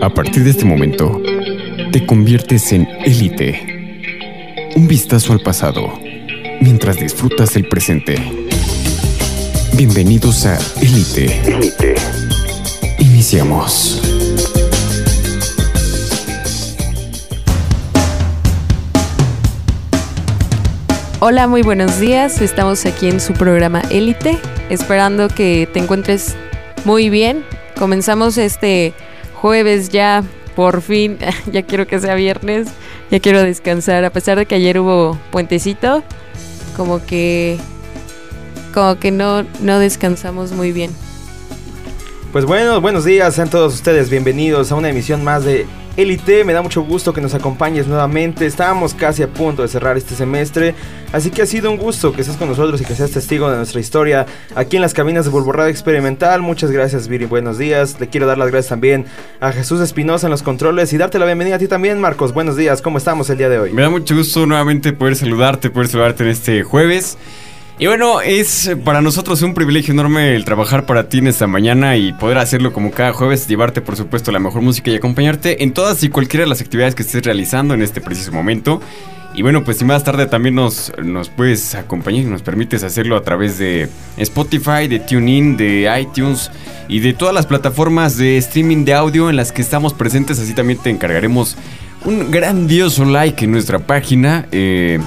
A partir de este momento, te conviertes en élite. Un vistazo al pasado, mientras disfrutas del presente. Bienvenidos a Élite. Élite. Iniciamos. Hola, muy buenos días. Estamos aquí en su programa Élite, esperando que te encuentres muy bien. Comenzamos este jueves ya, por fin. ya quiero que sea viernes, ya quiero descansar. A pesar de que ayer hubo puentecito, como que como que no, no descansamos muy bien. Pues bueno, buenos días, sean todos ustedes bienvenidos a una emisión más de Elite. Me da mucho gusto que nos acompañes nuevamente. Estábamos casi a punto de cerrar este semestre, así que ha sido un gusto que estés con nosotros y que seas testigo de nuestra historia aquí en las cabinas de Bulbo Experimental. Muchas gracias, Viri. Buenos días. Le quiero dar las gracias también a Jesús Espinosa en los controles y darte la bienvenida a ti también, Marcos. Buenos días. ¿Cómo estamos el día de hoy? Me da mucho gusto nuevamente poder saludarte, poder saludarte en este jueves. Y bueno, es para nosotros un privilegio enorme el trabajar para ti en esta mañana y poder hacerlo como cada jueves, llevarte por supuesto la mejor música y acompañarte en todas y cualquiera de las actividades que estés realizando en este preciso momento. Y bueno, pues si más tarde también nos, nos puedes acompañar y nos permites hacerlo a través de Spotify, de TuneIn, de iTunes y de todas las plataformas de streaming de audio en las que estamos presentes, así también te encargaremos un grandioso like en nuestra página. Eh,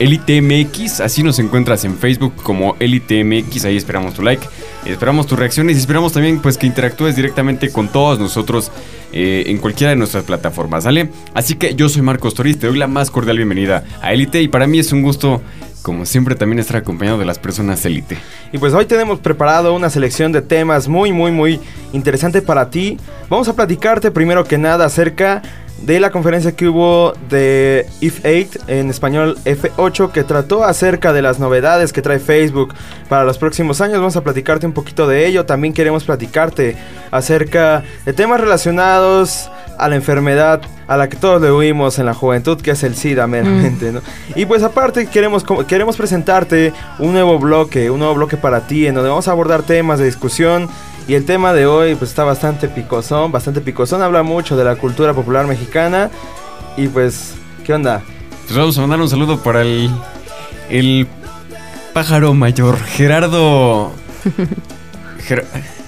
Elite MX, así nos encuentras en Facebook como Elite MX, ahí esperamos tu like, esperamos tus reacciones y esperamos también pues que interactúes directamente con todos nosotros eh, en cualquiera de nuestras plataformas, ¿sale? Así que yo soy Marcos Toriz, te doy la más cordial bienvenida a Elite y para mí es un gusto como siempre también estar acompañado de las personas élite. Y pues hoy tenemos preparado una selección de temas muy muy muy interesante para ti. Vamos a platicarte primero que nada acerca de la conferencia que hubo de If 8, en español F8, que trató acerca de las novedades que trae Facebook para los próximos años. Vamos a platicarte un poquito de ello. También queremos platicarte acerca de temas relacionados a la enfermedad a la que todos le huimos en la juventud, que es el SIDA meramente, mm. ¿no? Y pues aparte queremos, queremos presentarte un nuevo bloque, un nuevo bloque para ti, en donde vamos a abordar temas de discusión y el tema de hoy pues está bastante picosón, bastante picosón, habla mucho de la cultura popular mexicana. Y pues, ¿qué onda? Pues vamos a mandar un saludo para el, el pájaro mayor, Gerardo...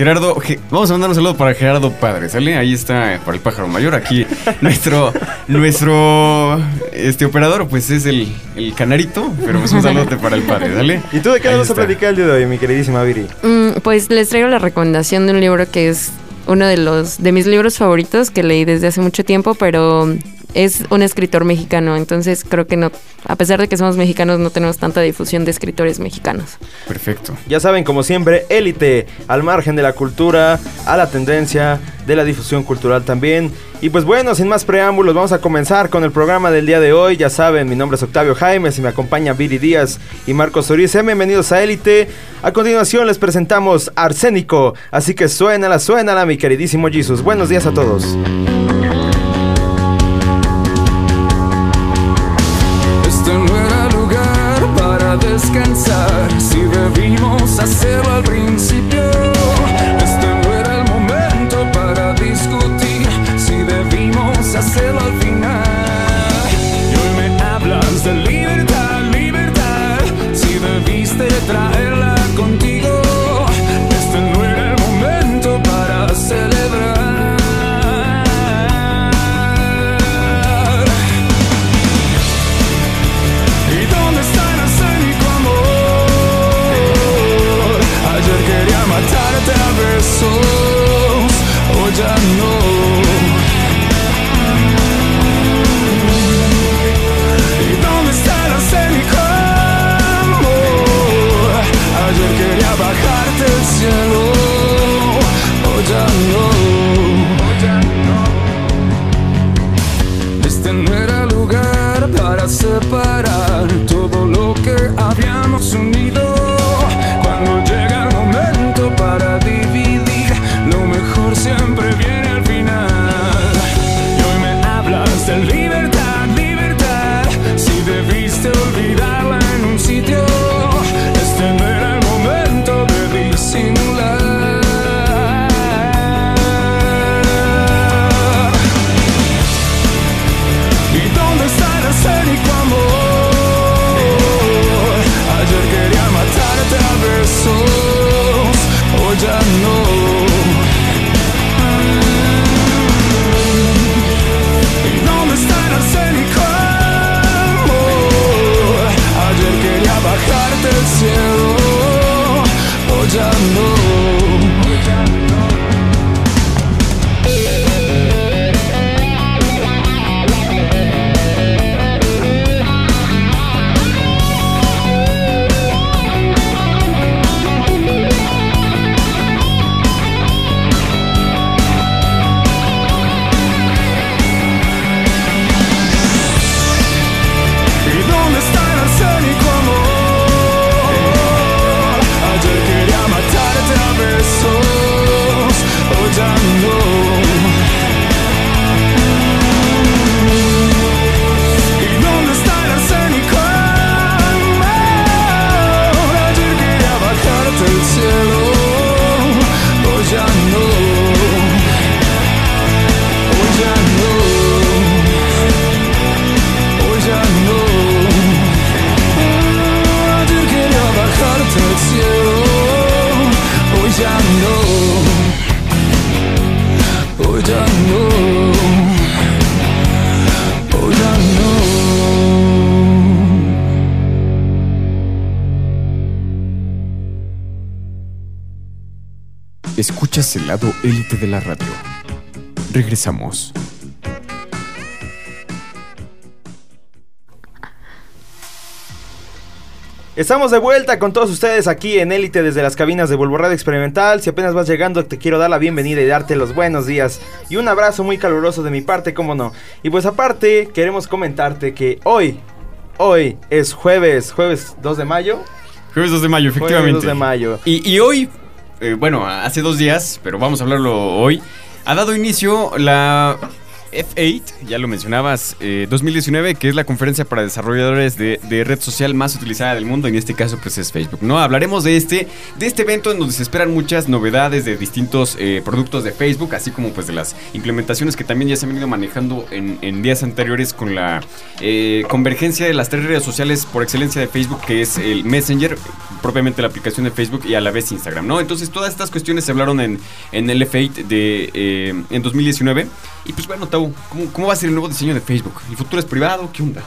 Gerardo, vamos a mandar un saludo para Gerardo Padre, ¿sale? Ahí está para el pájaro mayor. Aquí nuestro nuestro este operador, pues es el, el canarito, pero pues un saludo para el padre, ¿sale? ¿Y tú de qué vamos a platicar el día de hoy, mi queridísima Viri? Mm, pues les traigo la recomendación de un libro que es uno de los de mis libros favoritos que leí desde hace mucho tiempo, pero es un escritor mexicano, entonces creo que no, a pesar de que somos mexicanos, no tenemos tanta difusión de escritores mexicanos. Perfecto. Ya saben, como siempre, élite, al margen de la cultura, a la tendencia de la difusión cultural también. Y pues bueno, sin más preámbulos, vamos a comenzar con el programa del día de hoy. Ya saben, mi nombre es Octavio Jaime, y me acompaña Viri Díaz y Marcos Soriz. Bienvenidos a Élite. A continuación les presentamos Arsénico, así que suénala, suénala, mi queridísimo Jesus. Buenos días a todos. Escuchas el lado élite de la radio. Regresamos. Estamos de vuelta con todos ustedes aquí en Élite desde las cabinas de Radio Experimental. Si apenas vas llegando, te quiero dar la bienvenida y darte los buenos días. Y un abrazo muy caluroso de mi parte, cómo no. Y pues aparte, queremos comentarte que hoy, hoy es jueves, jueves 2 de mayo. Jueves 2 de mayo, Jueves efectivamente. 2 de mayo. Y, y hoy, eh, bueno, hace dos días, pero vamos a hablarlo hoy, ha dado inicio la F8, ya lo mencionabas, eh, 2019, que es la conferencia para desarrolladores de, red social más utilizada del mundo, en este caso pues es Facebook, ¿no? Hablaremos de este, de este evento en donde se esperan muchas novedades de distintos eh, productos de Facebook, así como pues de las implementaciones que también ya se han venido manejando en, días anteriores con la eh, convergencia de las tres redes sociales por excelencia de Facebook, que es el Messenger, propiamente la aplicación de Facebook y a la vez Instagram, ¿no? Entonces todas estas cuestiones se hablaron en, en el F8 de, eh, en 2019. Y pues bueno, Tau, ¿cómo, ¿cómo va a ser el nuevo diseño de Facebook? ¿El futuro es privado? ¿Qué onda?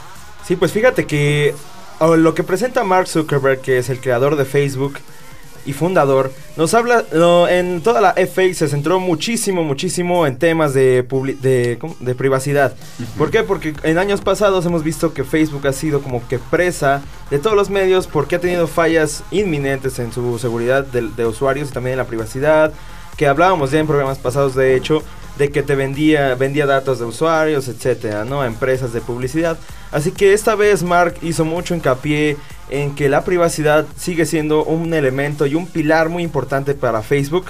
Sí, pues fíjate que lo que presenta Mark Zuckerberg, que es el creador de Facebook y fundador, nos habla, no, en toda la F8 se centró muchísimo, muchísimo en temas de, publi- de, de privacidad. ¿Por qué? Porque en años pasados hemos visto que Facebook ha sido como que presa de todos los medios porque ha tenido fallas inminentes en su seguridad de, de usuarios y también en la privacidad, que hablábamos ya en programas pasados de hecho, de que te vendía, vendía datos de usuarios, etcétera, ¿no? A empresas de publicidad. Así que esta vez Mark hizo mucho hincapié en que la privacidad sigue siendo un elemento y un pilar muy importante para Facebook.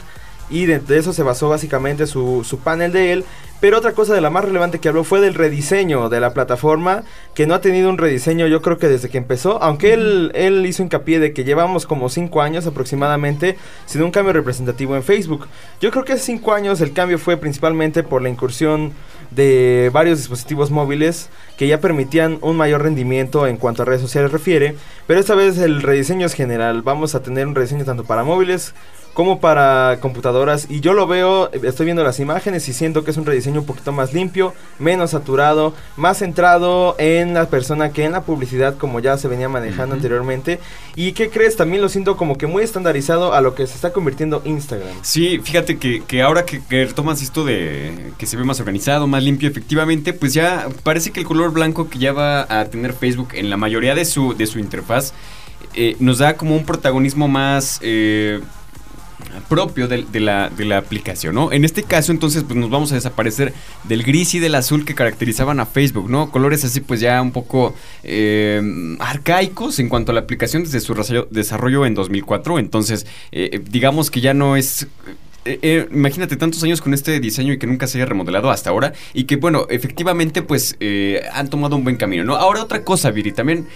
Y de, de eso se basó básicamente su, su panel de él. Pero otra cosa de la más relevante que habló fue del rediseño de la plataforma, que no ha tenido un rediseño yo creo que desde que empezó, aunque él, él hizo hincapié de que llevamos como 5 años aproximadamente sin un cambio representativo en Facebook. Yo creo que hace 5 años el cambio fue principalmente por la incursión de varios dispositivos móviles que ya permitían un mayor rendimiento en cuanto a redes sociales refiere, pero esta vez el rediseño es general, vamos a tener un rediseño tanto para móviles como para computadoras y yo lo veo, estoy viendo las imágenes y siento que es un rediseño un poquito más limpio, menos saturado, más centrado en la persona que en la publicidad como ya se venía manejando anteriormente. Y qué crees, también lo siento como que muy estandarizado a lo que se está convirtiendo Instagram. Sí, fíjate que, que ahora que, que retomas esto de que se ve más organizado, más limpio, efectivamente, pues ya parece que el color blanco que ya va a tener Facebook en la mayoría de su, de su interfaz eh, nos da como un protagonismo más eh, propio de, la, de la aplicación, ¿no? En este caso, entonces, pues nos vamos a desaparecer del gris y del azul que caracterizaban a Facebook, ¿no? Colores así, pues ya un poco eh, arcaicos en cuanto a la aplicación desde su desarrollo- desarrollo en 2004. Entonces, eh, digamos que ya no es... eh, eh, imagínate tantos años con este diseño y que nunca se haya remodelado hasta ahora y que bueno, efectivamente pues eh, han tomado un buen camino, ¿no? Ahora otra cosa, Viri, también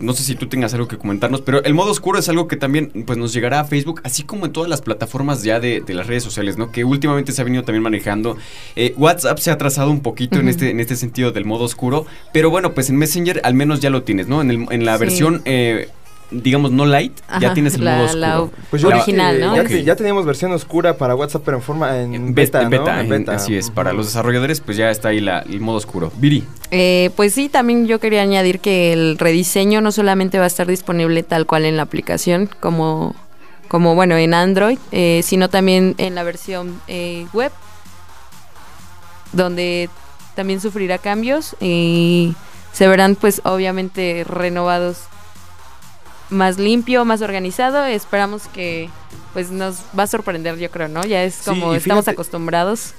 no sé si tú tengas algo que comentarnos, pero el modo oscuro es algo que también pues nos llegará a Facebook, así como en todas las plataformas ya de, de las redes sociales, ¿no? Que últimamente se ha venido también manejando. Eh, WhatsApp se ha trazado un poquito en, este, en este sentido del modo oscuro, pero bueno, pues en Messenger al menos ya lo tienes, ¿no? En, el- en la Sí. versión... digamos no light, ya tienes el la- modo oscuro. la Pues original, ¿no? Ya, teníamos versión oscura para WhatsApp, pero en forma en, En beta, en ¿no? beta, En en- beta. así es. Para los desarrolladores, pues ya está ahí la- el modo oscuro. Viri. Eh, pues sí, también yo quería añadir que el rediseño no solamente va a estar disponible tal cual en la aplicación, como, como bueno, en Android, eh, sino también en la versión eh, web, donde también sufrirá cambios y se verán pues obviamente renovados más limpio, más organizado. Esperamos que pues nos va a sorprender, yo creo, ¿no? Ya es Sí, como estamos acostumbrados.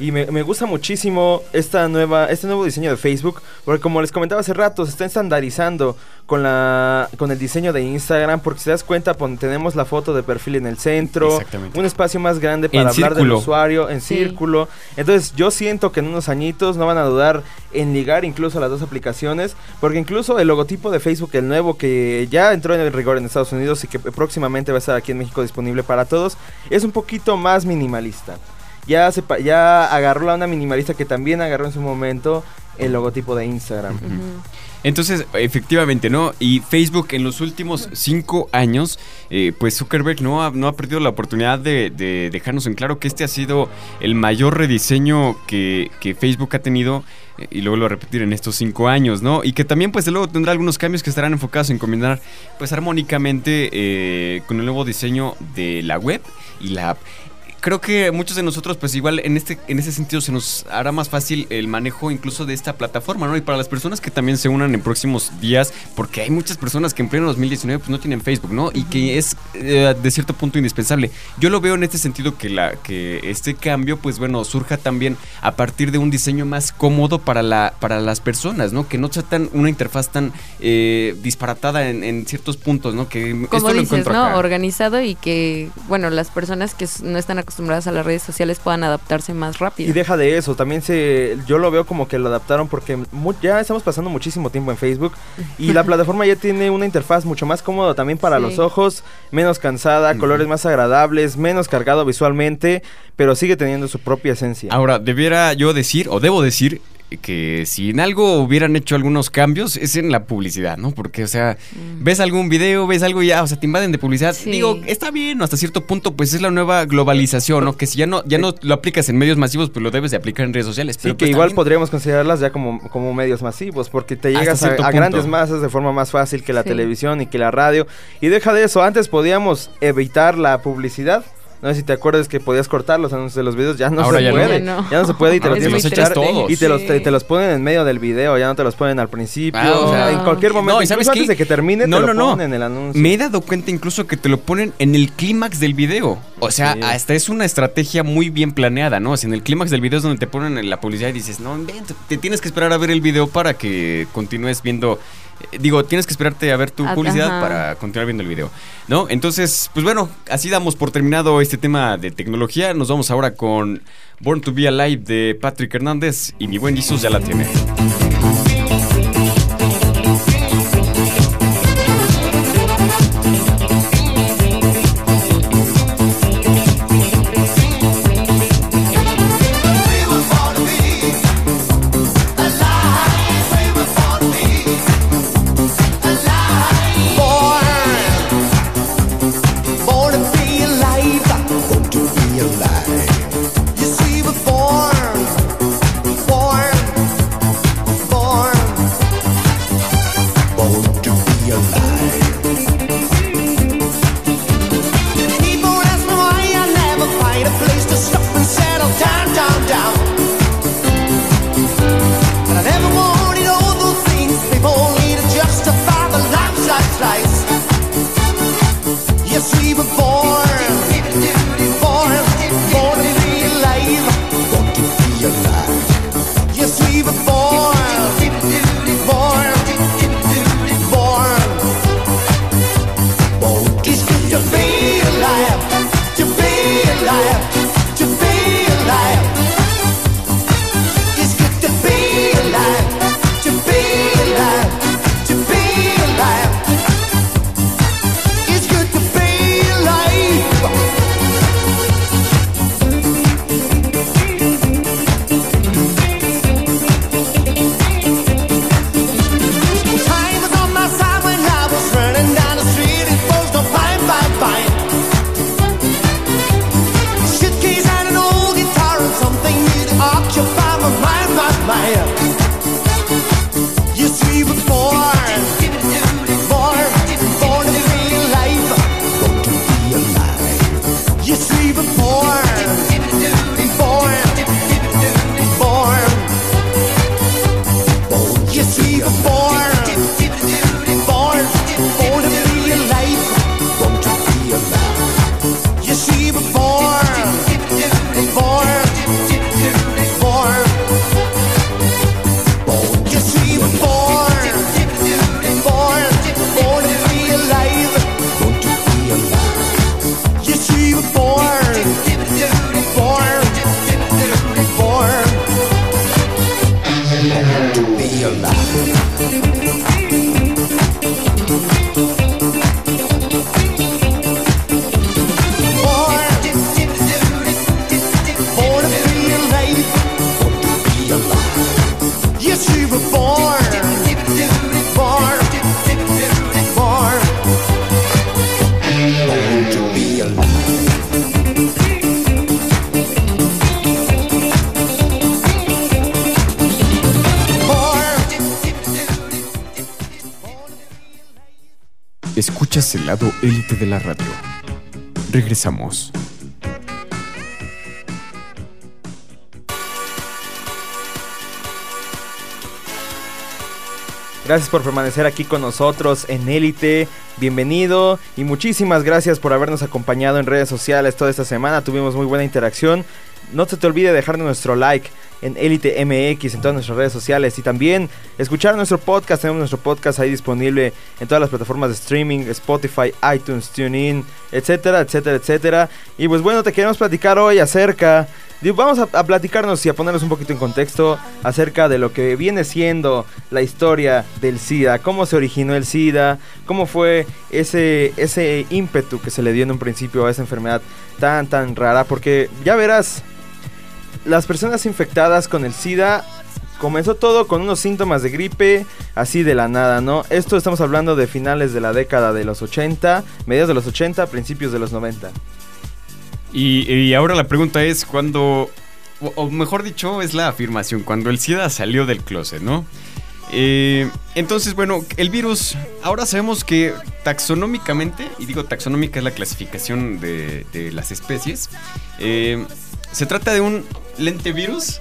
Y me, me gusta muchísimo esta nueva, este nuevo diseño de Facebook, porque como les comentaba hace rato, se está estandarizando con la con el diseño de Instagram, porque si te das cuenta, pon- tenemos la foto de perfil en el centro, Exactamente. un espacio más grande para En hablar del usuario, en Sí. círculo. Entonces yo siento que en unos añitos no van a dudar en ligar incluso las dos aplicaciones, porque incluso el logotipo de Facebook, el nuevo que ya entró en el rigor en Estados Unidos y que próximamente va a estar aquí en México disponible para todos, es un poquito más minimalista. Ya, se, pa- ya agarró la onda minimalista que también agarró en su momento el logotipo de Instagram. Entonces, efectivamente, ¿no? Y Facebook en los últimos cinco años, eh, pues Zuckerberg no ha, no ha perdido la oportunidad de, de dejarnos en claro que este ha sido el mayor rediseño que, que Facebook ha tenido, eh, y luego lo voy a repetir en estos cinco años, ¿no? Y que también, pues, de luego tendrá algunos cambios que estarán enfocados en combinar, pues, armónicamente eh, con el nuevo diseño de la web y la app. Creo que muchos de nosotros, pues igual en este, en ese sentido se nos hará más fácil el manejo incluso de esta plataforma, ¿no? Y para las personas que también se unan en próximos días, porque hay muchas personas que en pleno 2019 pues no tienen Facebook, ¿no? Y que es eh, de cierto punto indispensable. Yo lo veo en este sentido que la, que este cambio, pues bueno, surja también a partir de un diseño más cómodo para la, para las personas, ¿no? Que no sea tan una interfaz tan eh, disparatada en, en ciertos puntos, ¿no? Que Como esto lo dices, encuentro ¿no? acá. Organizado y que, bueno, las personas que no están acostumbradas a las redes sociales puedan adaptarse más rápido. Y deja de eso, también se, yo lo veo como que lo adaptaron porque mu- ya estamos pasando muchísimo tiempo en Facebook y la plataforma ya tiene una interfaz mucho más cómoda también para Sí. los ojos, menos cansada, colores más agradables, menos cargado visualmente, pero sigue teniendo su propia esencia. Ahora, debiera yo decir, o debo decir, que si en algo hubieran hecho algunos cambios es en la publicidad, ¿no? Porque, o sea, ves algún video, ves algo y ya, o sea, te invaden de publicidad. Sí. Digo, está bien, hasta cierto punto, pues es la nueva globalización, ¿no? Que si ya no, ya no lo aplicas en medios masivos, pues lo debes de aplicar en redes sociales. Sí, Pero que pues, igual también- podríamos considerarlas ya como, como medios masivos, porque te llegas a, grandes masas de forma más fácil que la Sí. televisión y que la radio. Y deja de eso, antes podíamos evitar la publicidad. No sé si te acuerdas que podías cortar los anuncios de los videos, ya no Ahora se ya puede. Ya no. Ya no se puede y te Ahora los te tienes los que echas echar todos. y te los, te, te los ponen en medio del video, ya no te los ponen al principio. Ah, o sea, wow. en cualquier momento, No, ¿y sabes antes de que termine, No, te lo no, no. ponen en el anuncio. Me he dado cuenta incluso que te lo ponen en el clímax del video. O sea, Sí. hasta es una estrategia muy bien planeada, ¿no? O sea, en el clímax del video es donde te ponen en la publicidad y dices, no, ven, te tienes que esperar a ver el video para que continúes viendo. Eh, Digo, tienes que esperarte a ver tu Ah, publicidad para continuar viendo el video, ¿no? Entonces, pues bueno, así damos por terminado este tema de tecnología. Nos vamos ahora con Born to Be Alive de Patrick Hernández y mi buen Jesus ya la tiene. Four. de la radio. Regresamos. Gracias por permanecer aquí con nosotros en Élite. Bienvenido y muchísimas gracias por habernos acompañado en redes sociales toda esta semana. Tuvimos muy buena interacción. No se te olvide dejar nuestro like en Elite MX en todas nuestras redes sociales y también escuchar nuestro podcast. Tenemos nuestro podcast ahí disponible en todas las plataformas de streaming, Spotify, iTunes, TuneIn, etcétera, etcétera, etcétera. Y pues bueno, te queremos platicar hoy acerca Vamos a, a platicarnos y a ponernos un poquito en contexto acerca de lo que viene siendo la historia del SIDA, cómo se originó el SIDA, cómo fue ese, ese ímpetu que se le dio en un principio a esa enfermedad tan, tan rara, porque ya verás, las personas infectadas con el SIDA comenzó todo con unos síntomas de gripe, así de la nada, ¿no? Esto estamos hablando de finales de la década de los 80, mediados de los 80, principios de los 90. Y, ahora la pregunta es cuando, o, mejor dicho, es la afirmación, cuando el SIDA salió del closet, ¿no? Eh, entonces, bueno, el virus, ahora sabemos que taxonómicamente, y digo taxonómica es la clasificación de, de las especies, eh, se trata de un lentevirus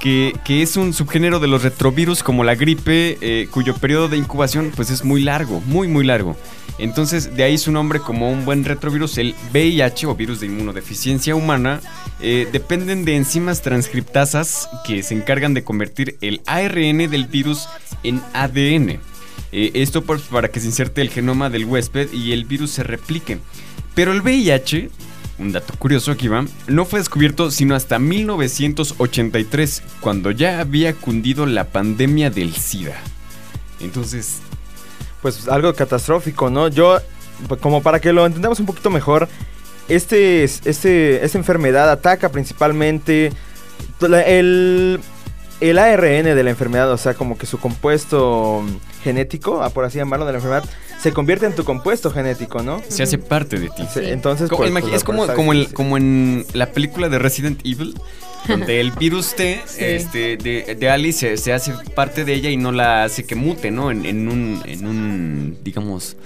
que, que es un subgénero de los retrovirus como la gripe, eh, cuyo periodo de incubación pues es muy largo, muy muy largo. Entonces de ahí su nombre como un buen retrovirus, el VIH o virus de inmunodeficiencia humana, eh, dependen de enzimas transcriptasas que se encargan de convertir el ARN del virus en ADN. Eh, esto por- para que se inserte el genoma del huésped y el virus se replique. Pero el VIH, un dato curioso aquí va, no fue descubierto sino hasta 1983, cuando ya había cundido la pandemia del SIDA. Entonces, pues algo catastrófico, ¿no? Yo, p- como para que lo entendamos un poquito mejor, este, es- este, esta enfermedad ataca principalmente el, el ARN de la enfermedad, o sea, como que su compuesto genético, ah, por así llamarlo, de la enfermedad, se convierte en tu compuesto genético, ¿no? se hace parte de ti. Entonces, Como- pues, pues, es como, como, el- como en la película de Resident Evil, donde el virus T Sí. este, de, de Alice se, se hace parte de ella y no la hace que mute, ¿no? En, en un, en un, digamos,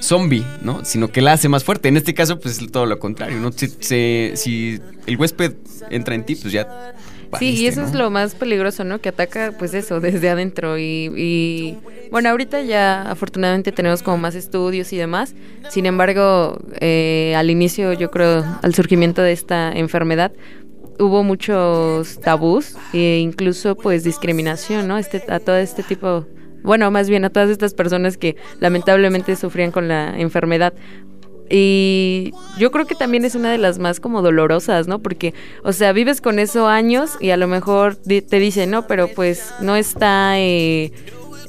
zombie, ¿no? Sino que la hace más fuerte. En este caso, pues es todo lo contrario, ¿no? Si, se- si el huésped entra en ti, pues ya... Sí, y eso ¿no? es lo más peligroso, ¿no? Que ataca, pues eso, desde adentro. Y, y, bueno, ahorita ya afortunadamente tenemos como más estudios y demás. Sin embargo, eh, al inicio, yo creo, al surgimiento de esta enfermedad, hubo muchos tabús e incluso, pues, discriminación, ¿no? Este, a todo este tipo, bueno, más bien a todas estas personas que lamentablemente sufrían con la enfermedad. Y yo creo que también es una de las más como dolorosas, ¿no? Porque, o sea, vives con eso años y a lo mejor te dicen, no, pero pues no está, eh,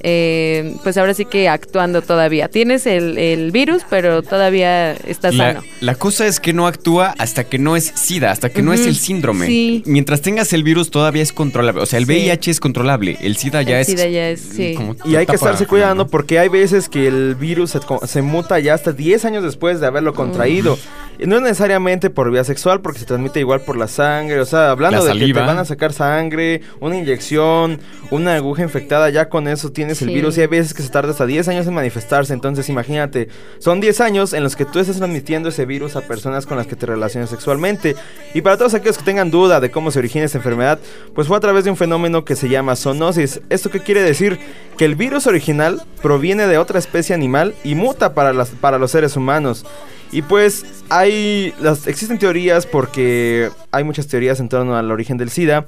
eh, pues ahora sí que actuando todavía. Tienes el, el virus, pero todavía estás La, sano. la cosa es que no actúa hasta que no es SIDA, hasta que no es el síndrome. sí. Mientras tengas el virus todavía es controlable. O sea, el Sí. VIH es controlable, el SIDA ya El es... SIDA ya es, sí. Y hay que estarse cuidando ¿no? porque hay veces que el virus se, co- se muta ya hasta 10 años después de haberlo contraído. No necesariamente por vía sexual porque se transmite igual por la sangre. O sea, hablando La de que saliva. te van a sacar sangre, una inyección, una aguja infectada, ya con eso tienes el Sí. virus y hay veces que se tarda hasta 10 años en manifestarse. Entonces imagínate, son 10 años en los que tú estás transmitiendo ese virus a personas con las que te relacionas sexualmente. Y para todos aquellos que tengan duda de cómo se origina esta enfermedad, pues fue a través de un fenómeno que se llama zoonosis. ¿Esto qué quiere decir? Que el virus original proviene de otra especie animal y muta para, las, para los seres humanos. Y pues hay las existen teorías porque hay muchas teorías en torno al origen del SIDA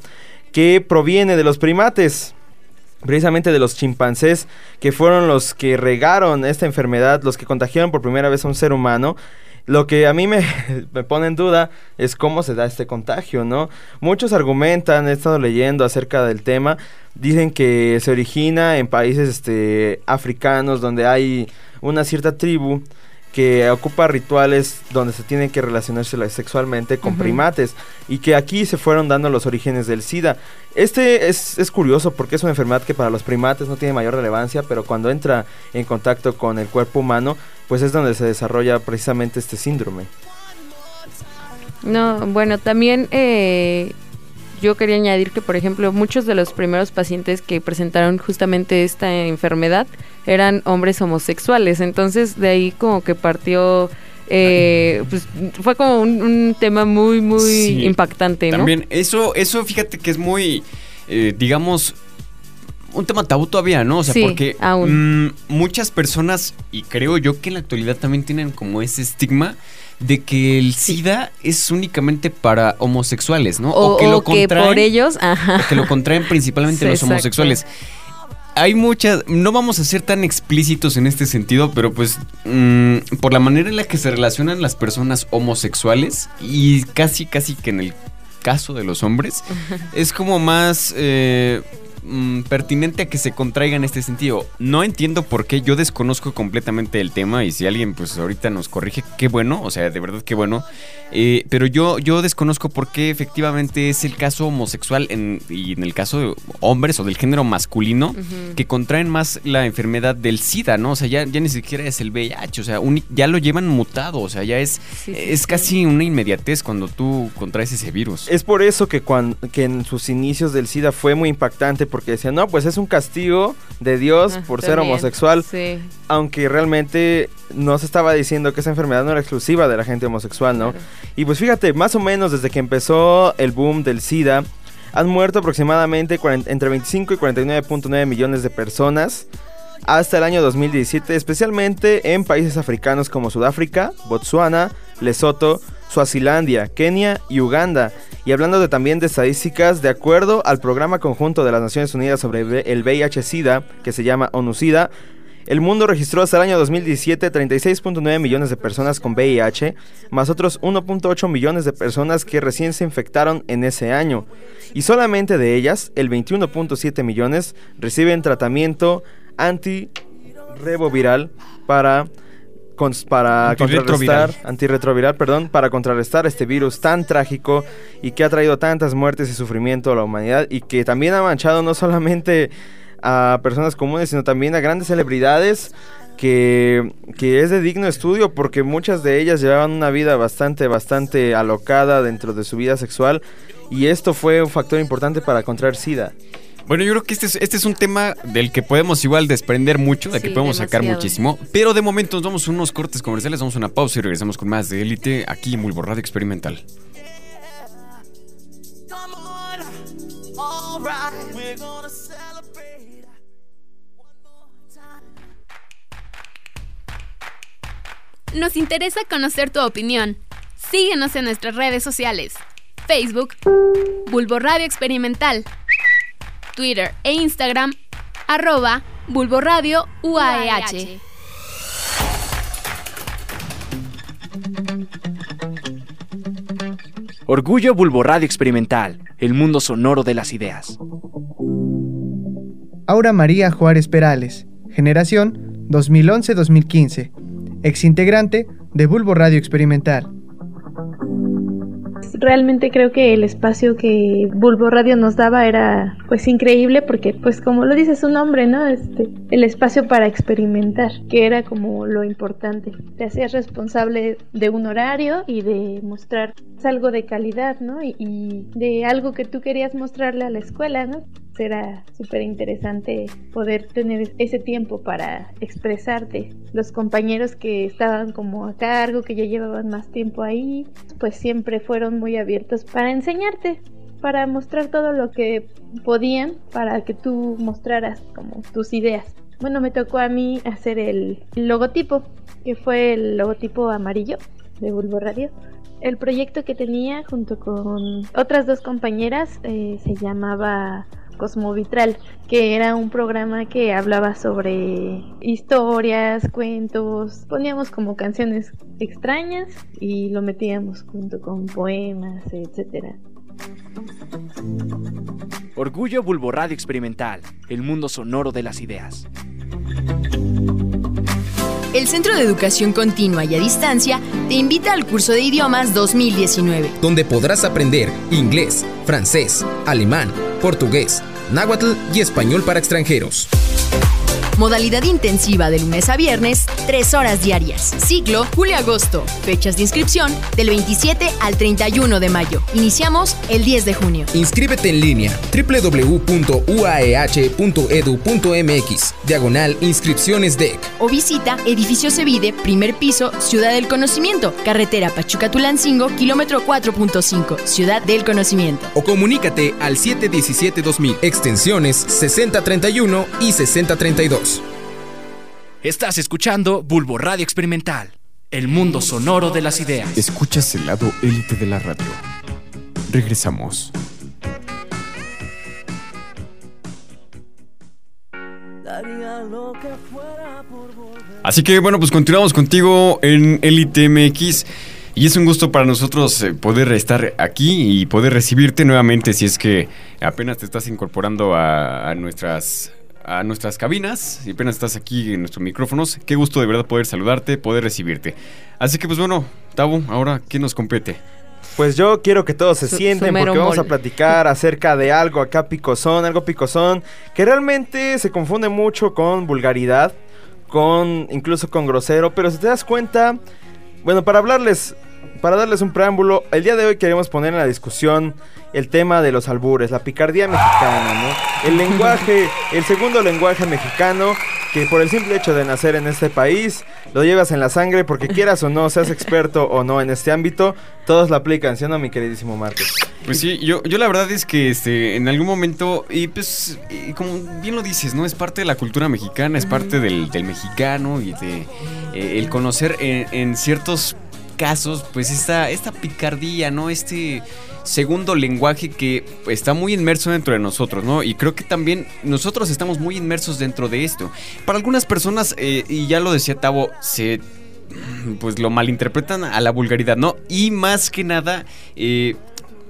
que proviene de los primates precisamente de los chimpancés, que fueron los que regaron esta enfermedad, los que contagiaron por primera vez a un ser humano. Lo que a mí me, me pone en duda es cómo se da este contagio, ¿no? Muchos argumentan, he estado leyendo acerca del tema, dicen que se origina en países este, africanos donde hay una cierta tribu que ocupa rituales donde se tienen que relacionarse la- sexualmente con primates y que aquí se fueron dando los orígenes del SIDA. Este es, es curioso porque es una enfermedad que para los primates no tiene mayor relevancia, pero cuando entra en contacto con el cuerpo humano, pues es donde se desarrolla precisamente este síndrome. No, bueno, también eh, yo quería añadir que, por ejemplo, muchos de los primeros pacientes que presentaron justamente esta enfermedad eran hombres homosexuales. Entonces, de ahí como que partió, eh, pues fue como un, un tema muy, muy Sí. impactante, ¿no? También, eso, eso fíjate que es muy, eh, digamos, un tema tabú todavía, ¿no? O sea, Sí, porque aún. mm, muchas personas, y creo yo que en la actualidad también tienen como ese estigma de que el SIDA es únicamente para homosexuales, ¿no? O, que o que por ellos, ajá. o que lo contraen principalmente Sí, los exacto. homosexuales. Hay muchas, no vamos a ser tan explícitos en este sentido, pero pues mm, por la manera en la que se relacionan las personas homosexuales y casi, casi que en el caso de los hombres, es como más eh, mm, pertinente a que se contraiga en este sentido. No entiendo por qué, yo desconozco completamente el tema y si alguien pues ahorita nos corrige, qué bueno, o sea, de verdad qué bueno. Eh, pero yo, yo desconozco por qué efectivamente es el caso homosexual en- y en el caso de hombres o del género masculino que contraen más la enfermedad del SIDA, ¿no? O sea, ya, ya ni siquiera es el VIH, o sea, ya lo llevan mutado, o sea, ya es, Sí, sí, es sí. casi una inmediatez cuando tú contraes ese virus. Es por eso que, cuan- que en sus inicios del SIDA fue muy impactante porque decían, no, pues es un castigo de Dios Ah, por ser homosexual, Sí. aunque realmente no se estaba diciendo que esa enfermedad no era exclusiva de la gente homosexual, ¿no? Claro. Y pues fíjate, más o menos desde que empezó el boom del SIDA, han muerto aproximadamente 40 entre 25 y 49.9 millones de personas hasta el año 2017, especialmente en países africanos como Sudáfrica, Botsuana, Lesoto, Suazilandia, Kenia y Uganda. Y hablando de, también de estadísticas, de acuerdo al Programa Conjunto de las Naciones Unidas sobre el VIH-Sida, que se llama ONU-SIDA, el mundo registró hasta el año 2017 36.9 millones de personas con VIH, más otros 1.8 millones de personas que recién se infectaron en ese año. Y solamente de ellas, el 21.7 millones reciben tratamiento antirretroviral para, cons- para contrarrestar, antirretroviral, perdón, para contrarrestar este virus tan trágico y que ha traído tantas muertes y sufrimiento a la humanidad y que también ha manchado no solamente a personas comunes, sino también a grandes celebridades que, que es de digno estudio porque muchas de ellas llevaban una vida bastante, bastante alocada dentro de su vida sexual y esto fue un factor importante para contraer SIDA. Bueno, yo creo que este es, este es un tema del que podemos igual desprender mucho, de que podemos sacar muchísimo. Pero de momento nos vamos a unos cortes comerciales, vamos a una pausa y regresamos con más de Élite aquí en Bulbo Radio Experimental. Nos interesa conocer tu opinión. Síguenos en nuestras redes sociales. Facebook, Bulbo Radio Experimental. Twitter e Instagram, arroba Bulbo Radio UAEH. Orgullo Bulbo Radio Experimental, el mundo sonoro de las ideas. Aura María Juárez Perales, generación 2011-2015, exintegrante de Bulbo Radio Experimental. Realmente creo que el espacio que Bulbo Radio nos daba era pues increíble porque pues como lo dice su nombre, ¿no? Este, el espacio para experimentar, que era como lo importante. Te hacías responsable de un horario y de mostrar algo de calidad, ¿no? Y, y de algo que tú querías mostrarle a la escuela, ¿no? Era súper interesante poder tener ese tiempo para expresarte. Los compañeros que estaban como a cargo, que ya llevaban más tiempo ahí, pues siempre fueron muy abiertos para enseñarte, para mostrar todo lo que podían, para que tú mostraras como tus ideas. Bueno, me tocó a mí hacer el logotipo, que fue el logotipo amarillo de Bulbo Radio. El proyecto que tenía junto con otras dos compañeras eh, se llamaba Cosmovitral, que era un programa que hablaba sobre historias, cuentos, poníamos como canciones extrañas y lo metíamos junto con poemas, etcétera. Orgullo Bulbo Radio Experimental, el mundo sonoro de las ideas. El Centro de Educación Continua y a Distancia te invita al curso de idiomas 2019. donde podrás aprender inglés, francés, alemán, portugués, náhuatl y español para extranjeros. Modalidad intensiva de lunes a viernes, 3 horas diarias. Ciclo julio-agosto. Fechas de inscripción del 27 al 31 de mayo. Iniciamos el 10 de junio. Inscríbete en línea www.uaeh.edu.mx Diagonal Inscripciones DEC. O visita Edificio Cevide, primer piso, Ciudad del Conocimiento, carretera Pachuca-Tulancingo, kilómetro 4.5, Ciudad del Conocimiento. O comunícate al 717-2000, extensiones 6031 y 6032. Estás escuchando Bulbo Radio Experimental, el mundo sonoro de las ideas. Escuchas el lado élite de la radio. Regresamos. Así que bueno, pues continuamos contigo en Elite MX. Y es un gusto para nosotros eh, poder estar aquí y poder recibirte nuevamente si es que apenas te estás incorporando a, a nuestras a nuestras cabinas y apenas estás aquí en nuestros micrófonos. Qué gusto de verdad poder saludarte, poder recibirte. Así que pues bueno, Tabo, ahora ¿qué nos compete? Pues yo quiero que todos se Su- sienten su porque vamos a platicar acerca de algo acá picosón, algo picosón, que realmente se confunde mucho con vulgaridad, con incluso con grosero, pero si te das cuenta, bueno, para hablarles, para darles un preámbulo, el día de hoy queremos poner en la discusión el tema de los albures, la picardía mexicana, ¿no? El lenguaje, el segundo lenguaje mexicano que por el simple hecho de nacer en este país lo llevas en la sangre porque quieras o no, seas experto o no en este ámbito, todos lo aplican, ¿sí o no, mi queridísimo Marcos? Pues sí, yo, yo la verdad es que este, en algún momento, y pues, y como bien lo dices, ¿no? Es parte de la cultura mexicana, es parte del, del mexicano y de eh, el conocer en, en ciertos casos, pues esta, esta picardía, ¿no? Este segundo lenguaje que está muy inmerso dentro de nosotros, ¿no? Y creo que también nosotros estamos muy inmersos dentro de esto. Para algunas personas, eh, y ya lo decía Tavo, se pues lo malinterpretan a la vulgaridad, ¿no? Y más que nada, eh,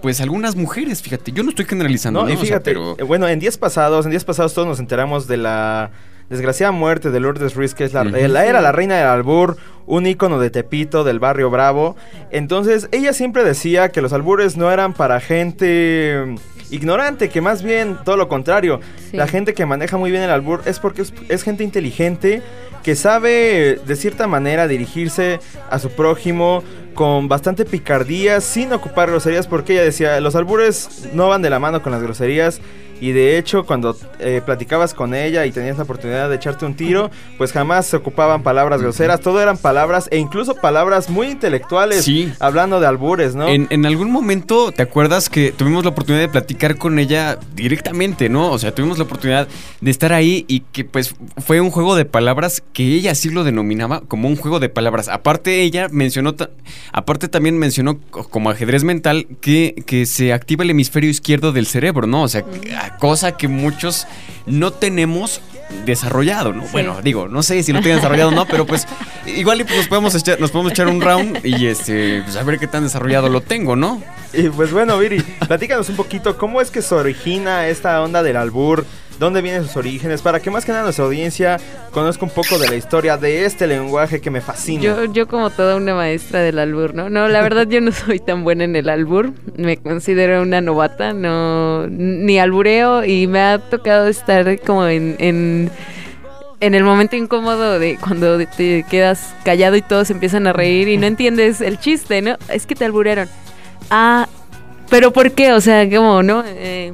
pues algunas mujeres, fíjate, yo no estoy generalizando, No, ¿no? y O sea, fíjate, pero eh, bueno, en días pasados, en días pasados todos nos enteramos de la desgraciada muerte de Lourdes Ruiz, que es la, era la reina del albur, un ícono de Tepito, del barrio Bravo. Entonces, ella siempre decía que los albures no eran para gente ignorante, que más bien todo lo contrario. Sí. La gente que maneja muy bien el albur es porque es, es gente inteligente que sabe de cierta manera dirigirse a su prójimo con bastante picardía sin ocupar groserías porque ella decía los albures no van de la mano con las groserías y de hecho cuando eh, platicabas con ella y tenías la oportunidad de echarte un tiro pues jamás se ocupaban palabras groseras todo eran palabras e incluso palabras muy intelectuales Sí. hablando de albures no En, en algún momento, ¿te acuerdas que tuvimos la oportunidad de platicar con ella directamente, ¿no? O sea, tuvimos la oportunidad de estar ahí y que pues fue un juego de palabras que ella sí lo denominaba como un juego de palabras. Aparte ella mencionó, ta- aparte también mencionó co- como ajedrez mental que, que se activa el hemisferio izquierdo del cerebro, ¿no? O sea, cosa que muchos no tenemos desarrollado, ¿no? Bueno, digo, no sé si lo tienen desarrollado o no, pero pues igual y pues nos podemos echar, nos podemos echar un round y este, pues a ver qué tan desarrollado lo tengo, ¿no? Y pues bueno, Viri, platícanos un poquito cómo es que se origina esta onda del albur, dónde vienen sus orígenes, para que más que nada nuestra audiencia conozca un poco de la historia de este lenguaje que me fascina. Yo, yo como toda una maestra del albur, ¿no? No, la verdad yo no soy tan buena en el albur. Me considero una novata, no ni albureo y me ha tocado estar como en, en, en el momento incómodo de cuando te quedas callado y todos empiezan a reír y no entiendes el chiste, ¿no? Es que te alburearon. Ah, pero ¿por qué? O sea, como, ¿no? Eh,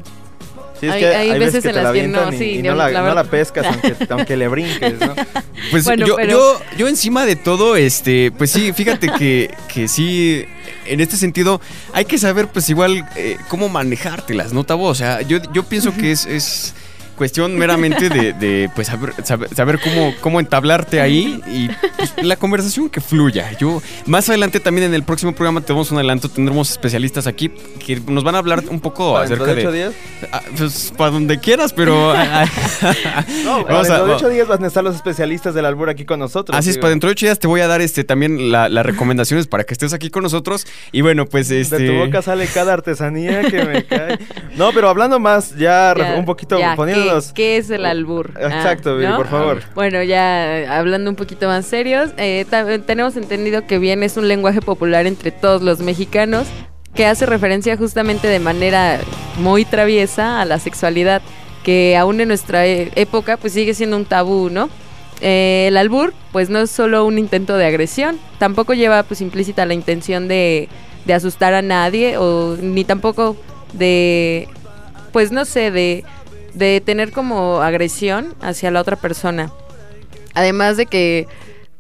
Sí, es hay- que hay veces que en te las la que no, y, sí, y yo- no, la, la no la verdad. pescas aunque, aunque le brinques, ¿no? Pues Bueno, yo, pero- yo, yo encima de todo, este, pues sí, fíjate que, que sí, en este sentido, hay que saber, pues igual, eh, cómo manejártelas, ¿no, Tabo? O sea, yo, yo pienso que es, es cuestión meramente de, de, pues, saber, saber, saber cómo, cómo entablarte ahí y pues, la conversación que fluya. Yo, más adelante también en el próximo programa tenemos un adelanto, tendremos especialistas aquí que nos van a hablar un poco ¿Para acerca de de... días? Ah, pues para donde quieras, pero... No, Vamos a- dentro de va- ocho días van a estar los especialistas del albur aquí con nosotros. Así es, para dentro de ocho días te voy a dar este también la- las recomendaciones para que estés aquí con nosotros. Y bueno, pues este. De tu boca sale cada artesanía que me cae. No, pero hablando más, ya, un poquito ya, ¿qué- ¿Qué, es el albur? Ah, Exacto, ¿no? por favor. Bueno, ya eh, hablando un poquito más serios, eh, ta- tenemos entendido que bien es un lenguaje popular entre todos los mexicanos que hace referencia justamente de manera muy traviesa a la sexualidad. que aún en nuestra e- época pues sigue siendo un tabú, ¿no? Eh, el albur pues no es solo un intento de agresión, tampoco lleva pues implícita la intención de, de asustar a nadie o ni tampoco de pues no sé, de, de tener como agresión hacia la otra persona. Además de que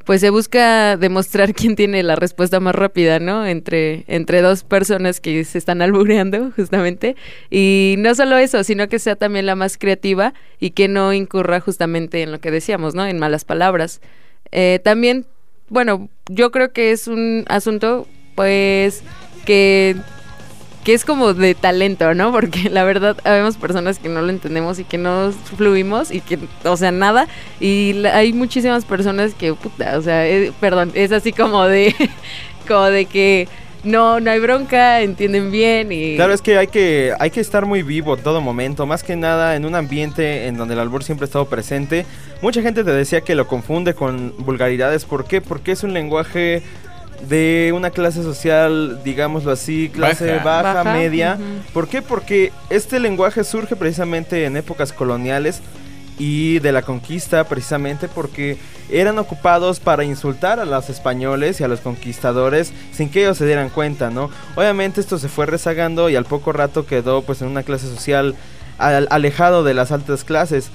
pues se busca demostrar quién tiene la respuesta más rápida, ¿no? Entre, entre dos personas que se están albureando, justamente. Y no solo eso, sino que sea también la más creativa y que no incurra justamente en lo que decíamos, ¿no? En malas palabras. Eh, también, bueno, yo creo que es un asunto, pues, que que es como de talento, ¿no? Porque la verdad habemos personas que no lo entendemos y que no fluimos y que, o sea, nada. Y hay muchísimas personas que, puta, o sea, eh, perdón, es así como de, como de que no, no hay bronca, entienden bien y... Claro, es que hay que hay que estar muy vivo todo momento, más que nada en un ambiente en donde el albur siempre ha estado presente. Mucha gente te decía que lo confunde con vulgaridades, ¿por qué? Porque es un lenguaje de una clase social, digámoslo así, clase Baja. baja, Baja, media. ¿Por qué? Porque este lenguaje surge precisamente en épocas coloniales y de la conquista precisamente porque eran ocupados para insultar a los españoles y a los conquistadores sin que ellos se dieran cuenta, ¿no? Obviamente esto se fue rezagando y al poco rato quedó pues en una clase social al- alejado de las altas clases.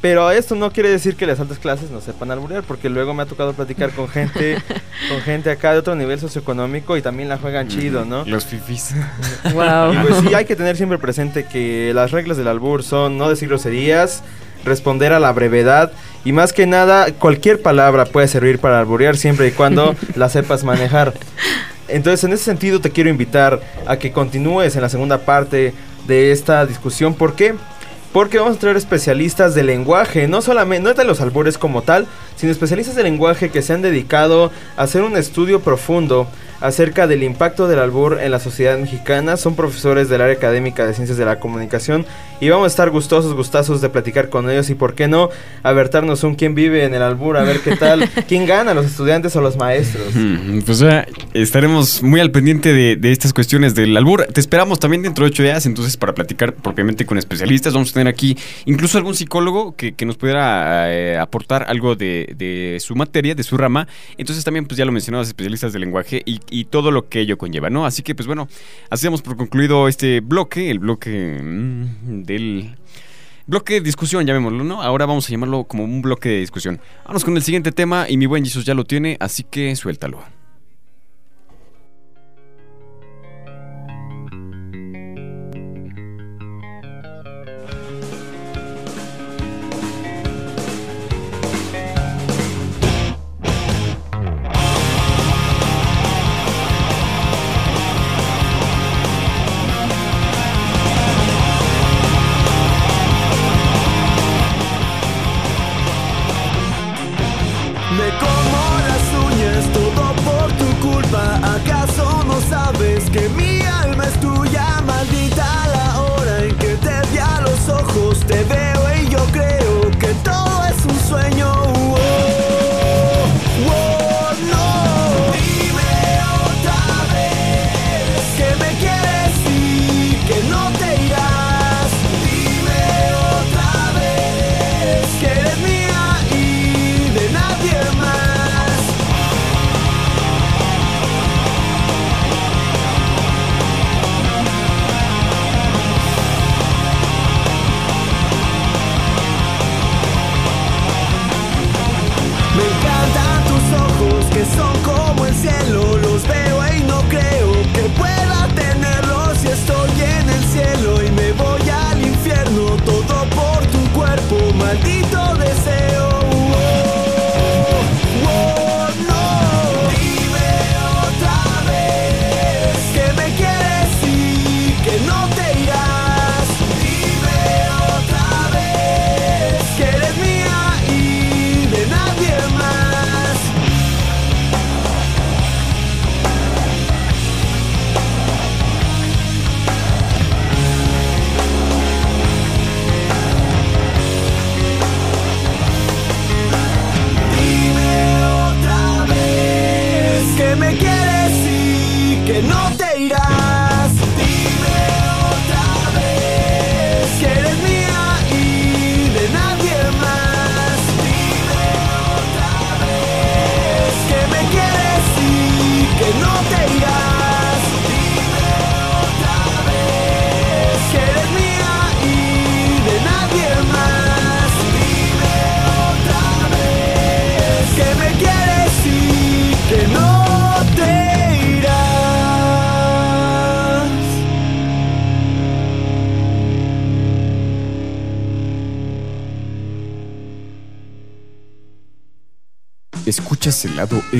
Pero esto no quiere decir que las altas clases no sepan alburear, porque luego me ha tocado platicar con gente, con gente acá de otro nivel socioeconómico y también la juegan chido, ¿no? Los fifis. Wow. Y pues sí, hay que tener siempre presente que las reglas del albur son no decir groserías, responder a la brevedad y más que nada cualquier palabra puede servir para alburear siempre y cuando la sepas manejar. Entonces en ese sentido te quiero invitar a que continúes en la segunda parte de esta discusión. ¿Por qué? Porque vamos a traer especialistas de lenguaje, no solamente, no de los albures como tal, sino especialistas de lenguaje que se han dedicado a hacer un estudio profundo acerca del impacto del albur en la sociedad mexicana. Son profesores del área académica de ciencias de la comunicación y vamos a estar gustosos, gustazos de platicar con ellos y por qué no avertarnos un quién vive en el albur, a ver qué tal, quién gana, los estudiantes o los maestros. Pues ya estaremos muy al pendiente de, de estas cuestiones del albur. Te esperamos también dentro de ocho días, entonces, para platicar propiamente con especialistas. Vamos a tener aquí incluso algún psicólogo que, que nos pudiera eh, aportar algo de, de su materia, de su rama. Entonces, también, pues ya lo mencionabas, especialistas de lenguaje y, y todo lo que ello conlleva, ¿no? Así que, pues bueno, así por concluido este bloque, el bloque mm, del. Bloque de discusión, llamémoslo, ¿no? Ahora vamos a llamarlo como un bloque de discusión. Vamos con el siguiente tema y mi buen Jesus ya lo tiene, así que suéltalo.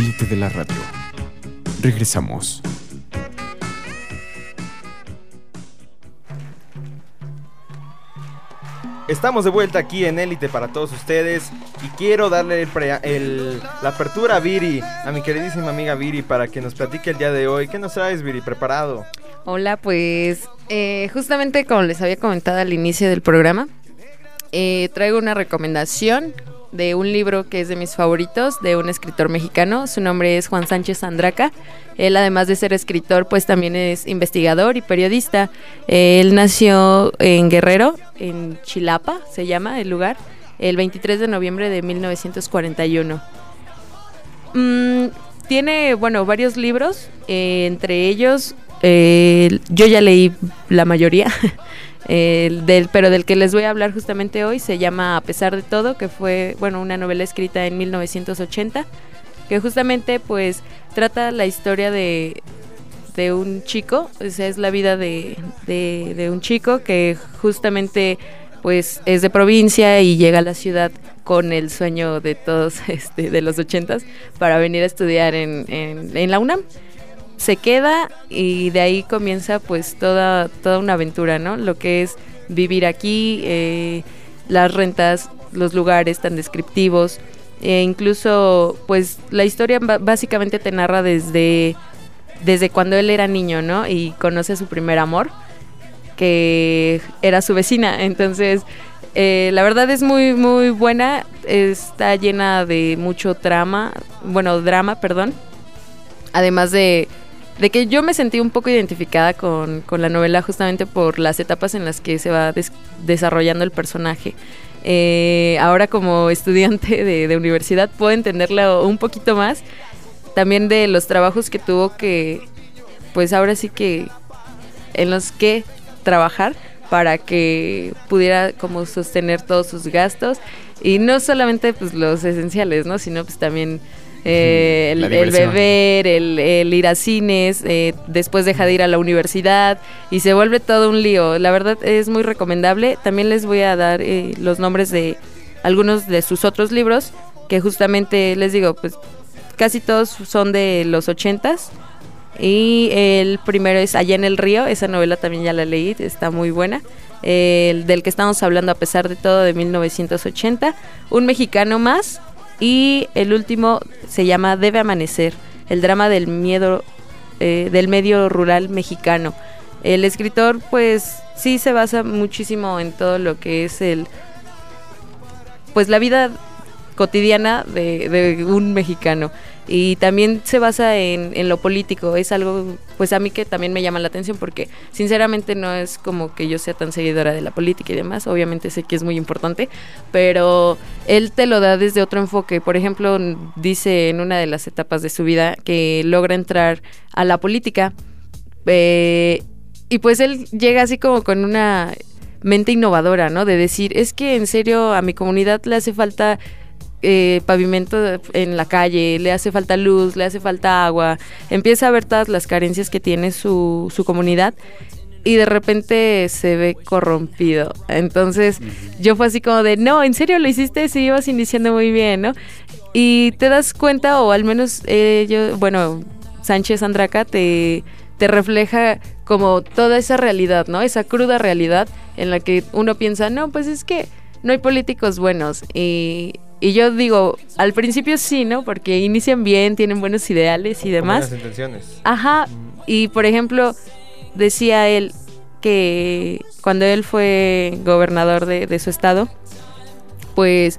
Élite de la radio. Regresamos. Estamos de vuelta aquí en Élite para todos ustedes y quiero darle el pre- el- la apertura a Viri, a mi queridísima amiga Viri, para que nos platique el día de hoy. ¿Qué nos traes, Viri? ¿Preparado? Hola, pues eh, justamente como les había comentado al inicio del programa, eh, traigo una recomendación de un libro que es de mis favoritos, de un escritor mexicano. Su nombre es Juan Sánchez Andraca. Él, además de ser escritor, pues también es investigador y periodista. Eh, él nació en Guerrero, en Chilapa, se llama el lugar, el 23 de noviembre de 1941. Mm, tiene, bueno, varios libros, eh, entre ellos, eh, yo ya leí la mayoría, el del, pero del que les voy a hablar justamente hoy se llama A pesar de todo, que fue, bueno, una novela escrita en 1980, que justamente pues trata la historia de, de un chico, o sea, es la vida de, de, un chico que justamente pues es de provincia y llega a la ciudad con el sueño de todos este, de los ochentas para venir a estudiar en, en la UNAM. Se queda y de ahí comienza pues toda, toda una aventura, ¿no? Lo que es vivir aquí, eh, las rentas, los lugares tan descriptivos, e incluso pues la historia básicamente te narra desde, desde cuando él era niño, ¿no? Y conoce a su primer amor que era su vecina. Entonces, eh, la verdad es muy, muy buena. Está llena de mucho trama, bueno, drama, perdón. Además de, de que yo me sentí un poco identificada con, con la novela justamente por las etapas en las que se va des- desarrollando el personaje. Eh, ahora como estudiante de, de universidad puedo entenderla un poquito más. También de los trabajos que tuvo que, pues ahora sí que en los que trabajar para que pudiera como sostener todos sus gastos y no solamente pues los esenciales, ¿no? Sino pues también eh, el, beber, el, el ir a cines, eh, después deja de ir a la universidad y se vuelve todo un lío. La verdad es muy recomendable. También les voy a dar eh, los nombres de algunos de sus otros libros que justamente les digo, pues casi todos son de los ochentas. Y el primero es Allá en el río, esa novela también ya la leí, está muy buena. El del que estamos hablando a pesar de todo de 1980, Un mexicano más y el último se llama Debe amanecer, el drama del miedo eh, del medio rural mexicano. El escritor pues sí se basa muchísimo en todo lo que es el pues la vida cotidiana de, de un mexicano y también se basa en, en lo político. Es algo pues a mí que también me llama la atención porque sinceramente no es como que yo sea tan seguidora de la política y demás. Obviamente sé que es muy importante pero él te lo da desde otro enfoque. Por ejemplo dice en una de las etapas de su vida que logra entrar a la política eh, y pues él llega así como con una mente innovadora, ¿no? De decir, es que en serio a mi comunidad le hace falta eh, pavimento en la calle, le hace falta luz, le hace falta agua. Empieza a ver todas las carencias que tiene su, su comunidad y de repente se ve corrompido. Entonces yo fue así como de, no, en serio lo hiciste, sí ibas iniciando muy bien, ¿no? Y te das cuenta, o al menos eh, yo, bueno, Sánchez Andraca te, te refleja como toda esa realidad, ¿no? Esa cruda realidad en la que uno piensa, no, pues es que no hay políticos buenos. Y, y yo digo, al principio sí, ¿no? Porque inician bien, tienen buenos ideales y demás. Buenas intenciones. Ajá, y por ejemplo, decía él que cuando él fue gobernador de, de su estado, pues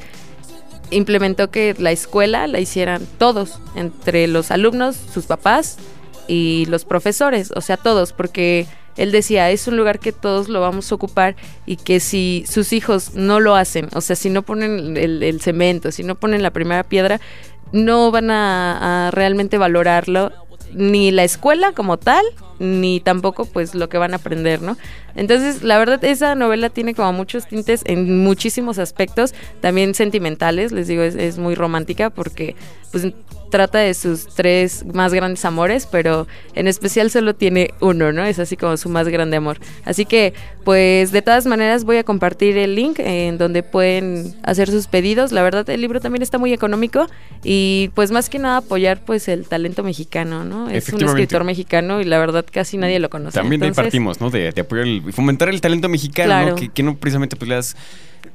implementó que la escuela la hicieran todos, entre los alumnos, sus papás y los profesores, o sea, todos, porque él decía, es un lugar que todos lo vamos a ocupar y que si sus hijos no lo hacen, o sea, si no ponen el, el cemento, si no ponen la primera piedra, no van a, a realmente valorarlo ni la escuela como tal, ni tampoco pues lo que van a aprender, ¿no? Entonces, la verdad, esa novela tiene como muchos tintes en muchísimos aspectos, también sentimentales, les digo, es, es muy romántica porque pues trata de sus tres más grandes amores, pero en especial solo tiene uno, ¿no? Es así como su más grande amor. Así que, pues de todas maneras voy a compartir el link en donde pueden hacer sus pedidos. La verdad, el libro también está muy económico y pues más que nada apoyar pues el talento mexicano, ¿no? Es un escritor mexicano y la verdad casi nadie lo conoce. También de ahí partimos, ¿no? De, de apoyar y fomentar el talento mexicano, Claro. ¿no? Que, que no precisamente pues leas...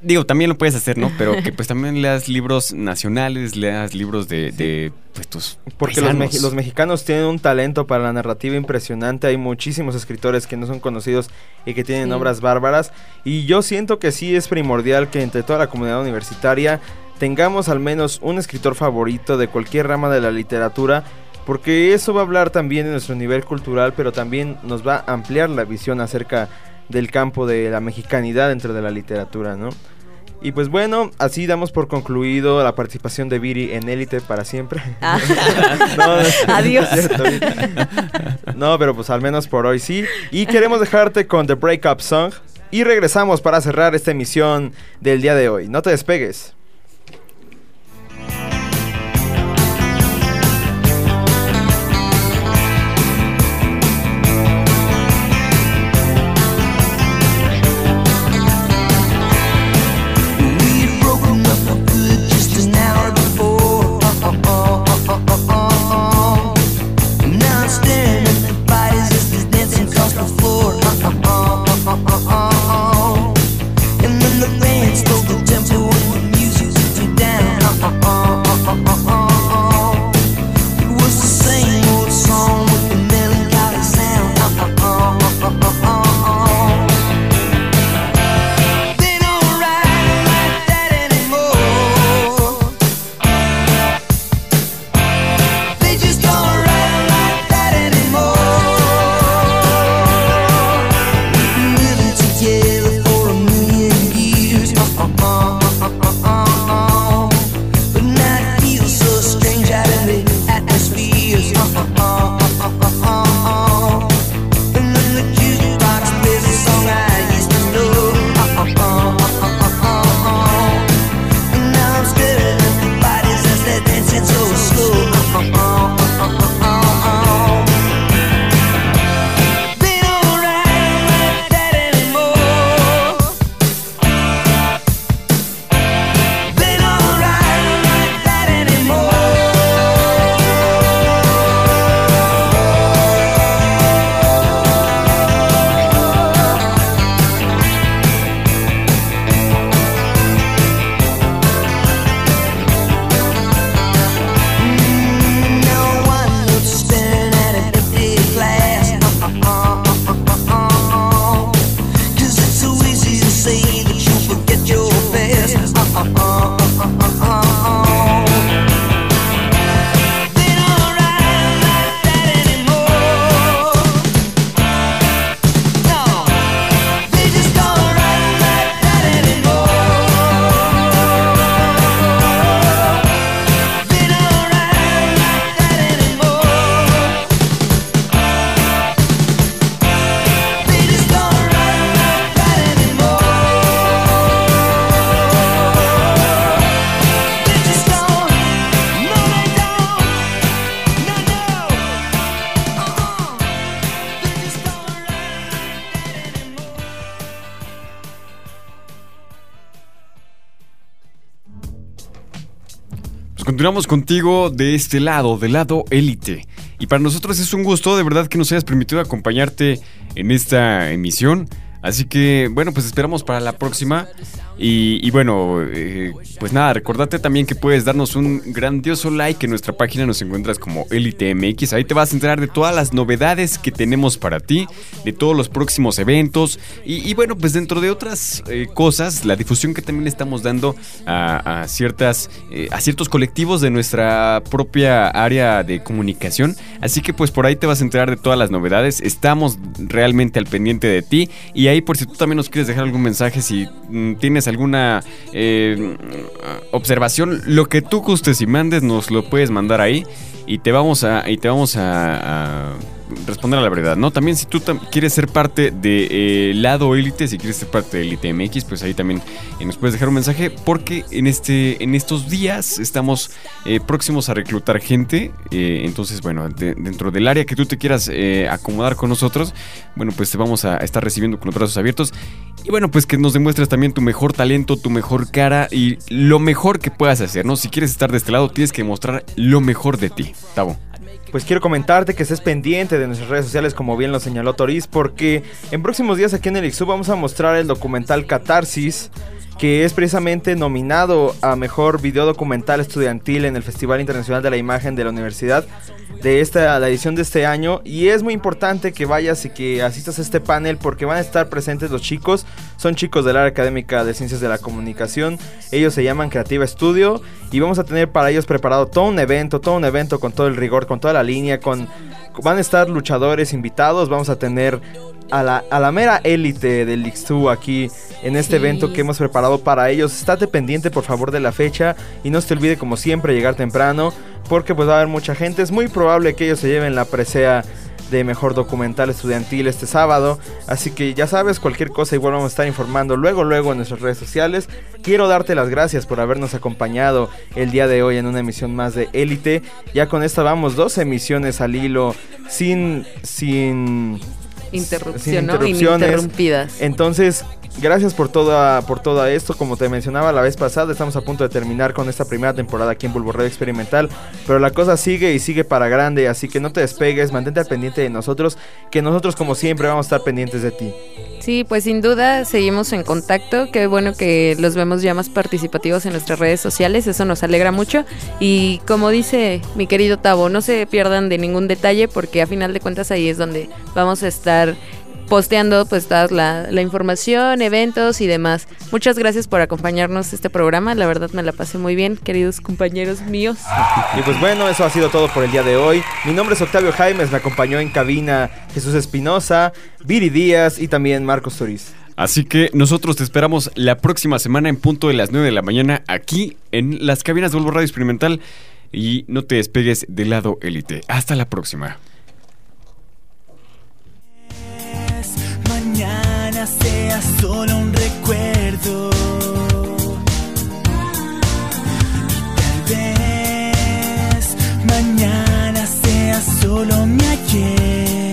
Digo, también lo puedes hacer, ¿no? Pero que pues también leas libros nacionales, leas libros de, de pues tus Porque los, los mexicanos tienen un talento para la narrativa impresionante. Hay muchísimos escritores que no son conocidos y que tienen Sí. obras bárbaras. Y yo siento que sí es primordial que entre toda la comunidad universitaria tengamos al menos un escritor favorito de cualquier rama de la literatura. Porque eso va a hablar también de nuestro nivel cultural, pero también nos va a ampliar la visión acerca del campo de la mexicanidad dentro de la literatura, ¿no? Y pues bueno, así damos por concluido la participación de Viri en Élite para siempre. Ah. No, no es- Adiós. No, pero pues al menos por hoy sí. Y queremos dejarte con The Breakup Song. Y regresamos para cerrar esta emisión del día de hoy. No te despegues. Continuamos contigo de este lado, del lado élite. Y para nosotros es un gusto de verdad que nos hayas permitido acompañarte en esta emisión. Así que, bueno, pues esperamos para la próxima. Y, bueno, eh, pues nada, recordate también que puedes darnos un grandioso like en nuestra página, nos encuentras como Elite MX. Ahí te vas a enterar de todas las novedades que tenemos para ti, de todos los próximos eventos. Y, bueno, pues dentro de otras eh, cosas, la difusión que también estamos dando a, ciertas, eh, a ciertos colectivos de nuestra propia área de comunicación. Así que pues por ahí te vas a enterar de todas las novedades. Estamos realmente al pendiente de ti. Y ahí por si tú también nos quieres dejar algún mensaje, si mm, alguna eh, observación, lo que tú gustes y mandes, nos lo puedes mandar ahí. Y te vamos a, y te vamos a- responder a la verdad, ¿no? También si tú quieres ser parte del lado élite, si quieres ser parte de Elite MX, pues ahí también eh, nos puedes dejar un mensaje porque en, este, en estos días estamos eh, próximos a reclutar gente. eh, entonces, bueno, de- dentro del área que tú te quieras eh, acomodar con nosotros, bueno, pues te vamos a estar recibiendo con los brazos abiertos. Y bueno, pues que nos demuestres también tu mejor talento, tu mejor cara y lo mejor que puedas hacer, ¿no? Si quieres estar de este lado, tienes que mostrar lo mejor de ti. Tavo. Pues quiero comentarte que estés pendiente de nuestras redes sociales, como bien lo señaló Toriz, porque en próximos días aquí en el IXU vamos a mostrar el documental Catarsis, que es precisamente nominado a mejor video documental estudiantil en el Festival Internacional de la Imagen de la Universidad de esta la edición de este año. Y es muy importante que vayas y que asistas a este panel porque van a estar presentes los chicos, son chicos del área académica de Ciencias de la Comunicación, ellos se llaman Creativa Studio. Y vamos a tener para ellos preparado todo un evento, todo un evento con todo el rigor, con toda la línea, con van a estar luchadores invitados, vamos a tener a la, a la mera élite del Lixtu aquí en este Sí. evento que hemos preparado para ellos. Estate pendiente por favor de la fecha. Y no se te olvide como siempre llegar temprano porque pues va a haber mucha gente. Es muy probable que ellos se lleven la presea de mejor documental estudiantil este sábado. Así que ya sabes, cualquier cosa igual vamos a estar informando luego, luego en nuestras redes sociales. Quiero darte las gracias por habernos acompañado el día de hoy en una emisión más de Élite. Ya con esta vamos dos emisiones al hilo sin... sin Interrupción, ¿no? interrupciones. Ininterrumpidas. Entonces, gracias por toda, por todo esto. Como te mencionaba la vez pasada, estamos a punto de terminar con esta primera temporada aquí en Bulbo Radio Experimental. Pero la cosa sigue y sigue para grande, así que no te despegues, mantente al pendiente de nosotros, que nosotros como siempre vamos a estar pendientes de ti. Sí, pues sin duda seguimos en contacto. Qué bueno que los vemos ya más participativos en nuestras redes sociales. Eso nos alegra mucho. Y como dice mi querido Tavo, no se pierdan de ningún detalle porque a final de cuentas ahí es donde vamos a estar posteando pues toda la, la información, eventos y demás. Muchas gracias por acompañarnos este programa. La verdad me la pasé muy bien, queridos compañeros míos. Y pues bueno, eso ha sido todo por el día de hoy. Mi nombre es Octavio Jaimes, me acompañó en cabina Jesús Espinosa, Viri Díaz y también Marcos Toriz. Así que nosotros te esperamos la próxima semana en punto de las 9 de la mañana aquí en las cabinas de Volvo Radio Experimental. Y no te despegues del lado élite. Hasta la próxima. Sea solo un recuerdo. Y tal vez mañana sea solo mi ayer.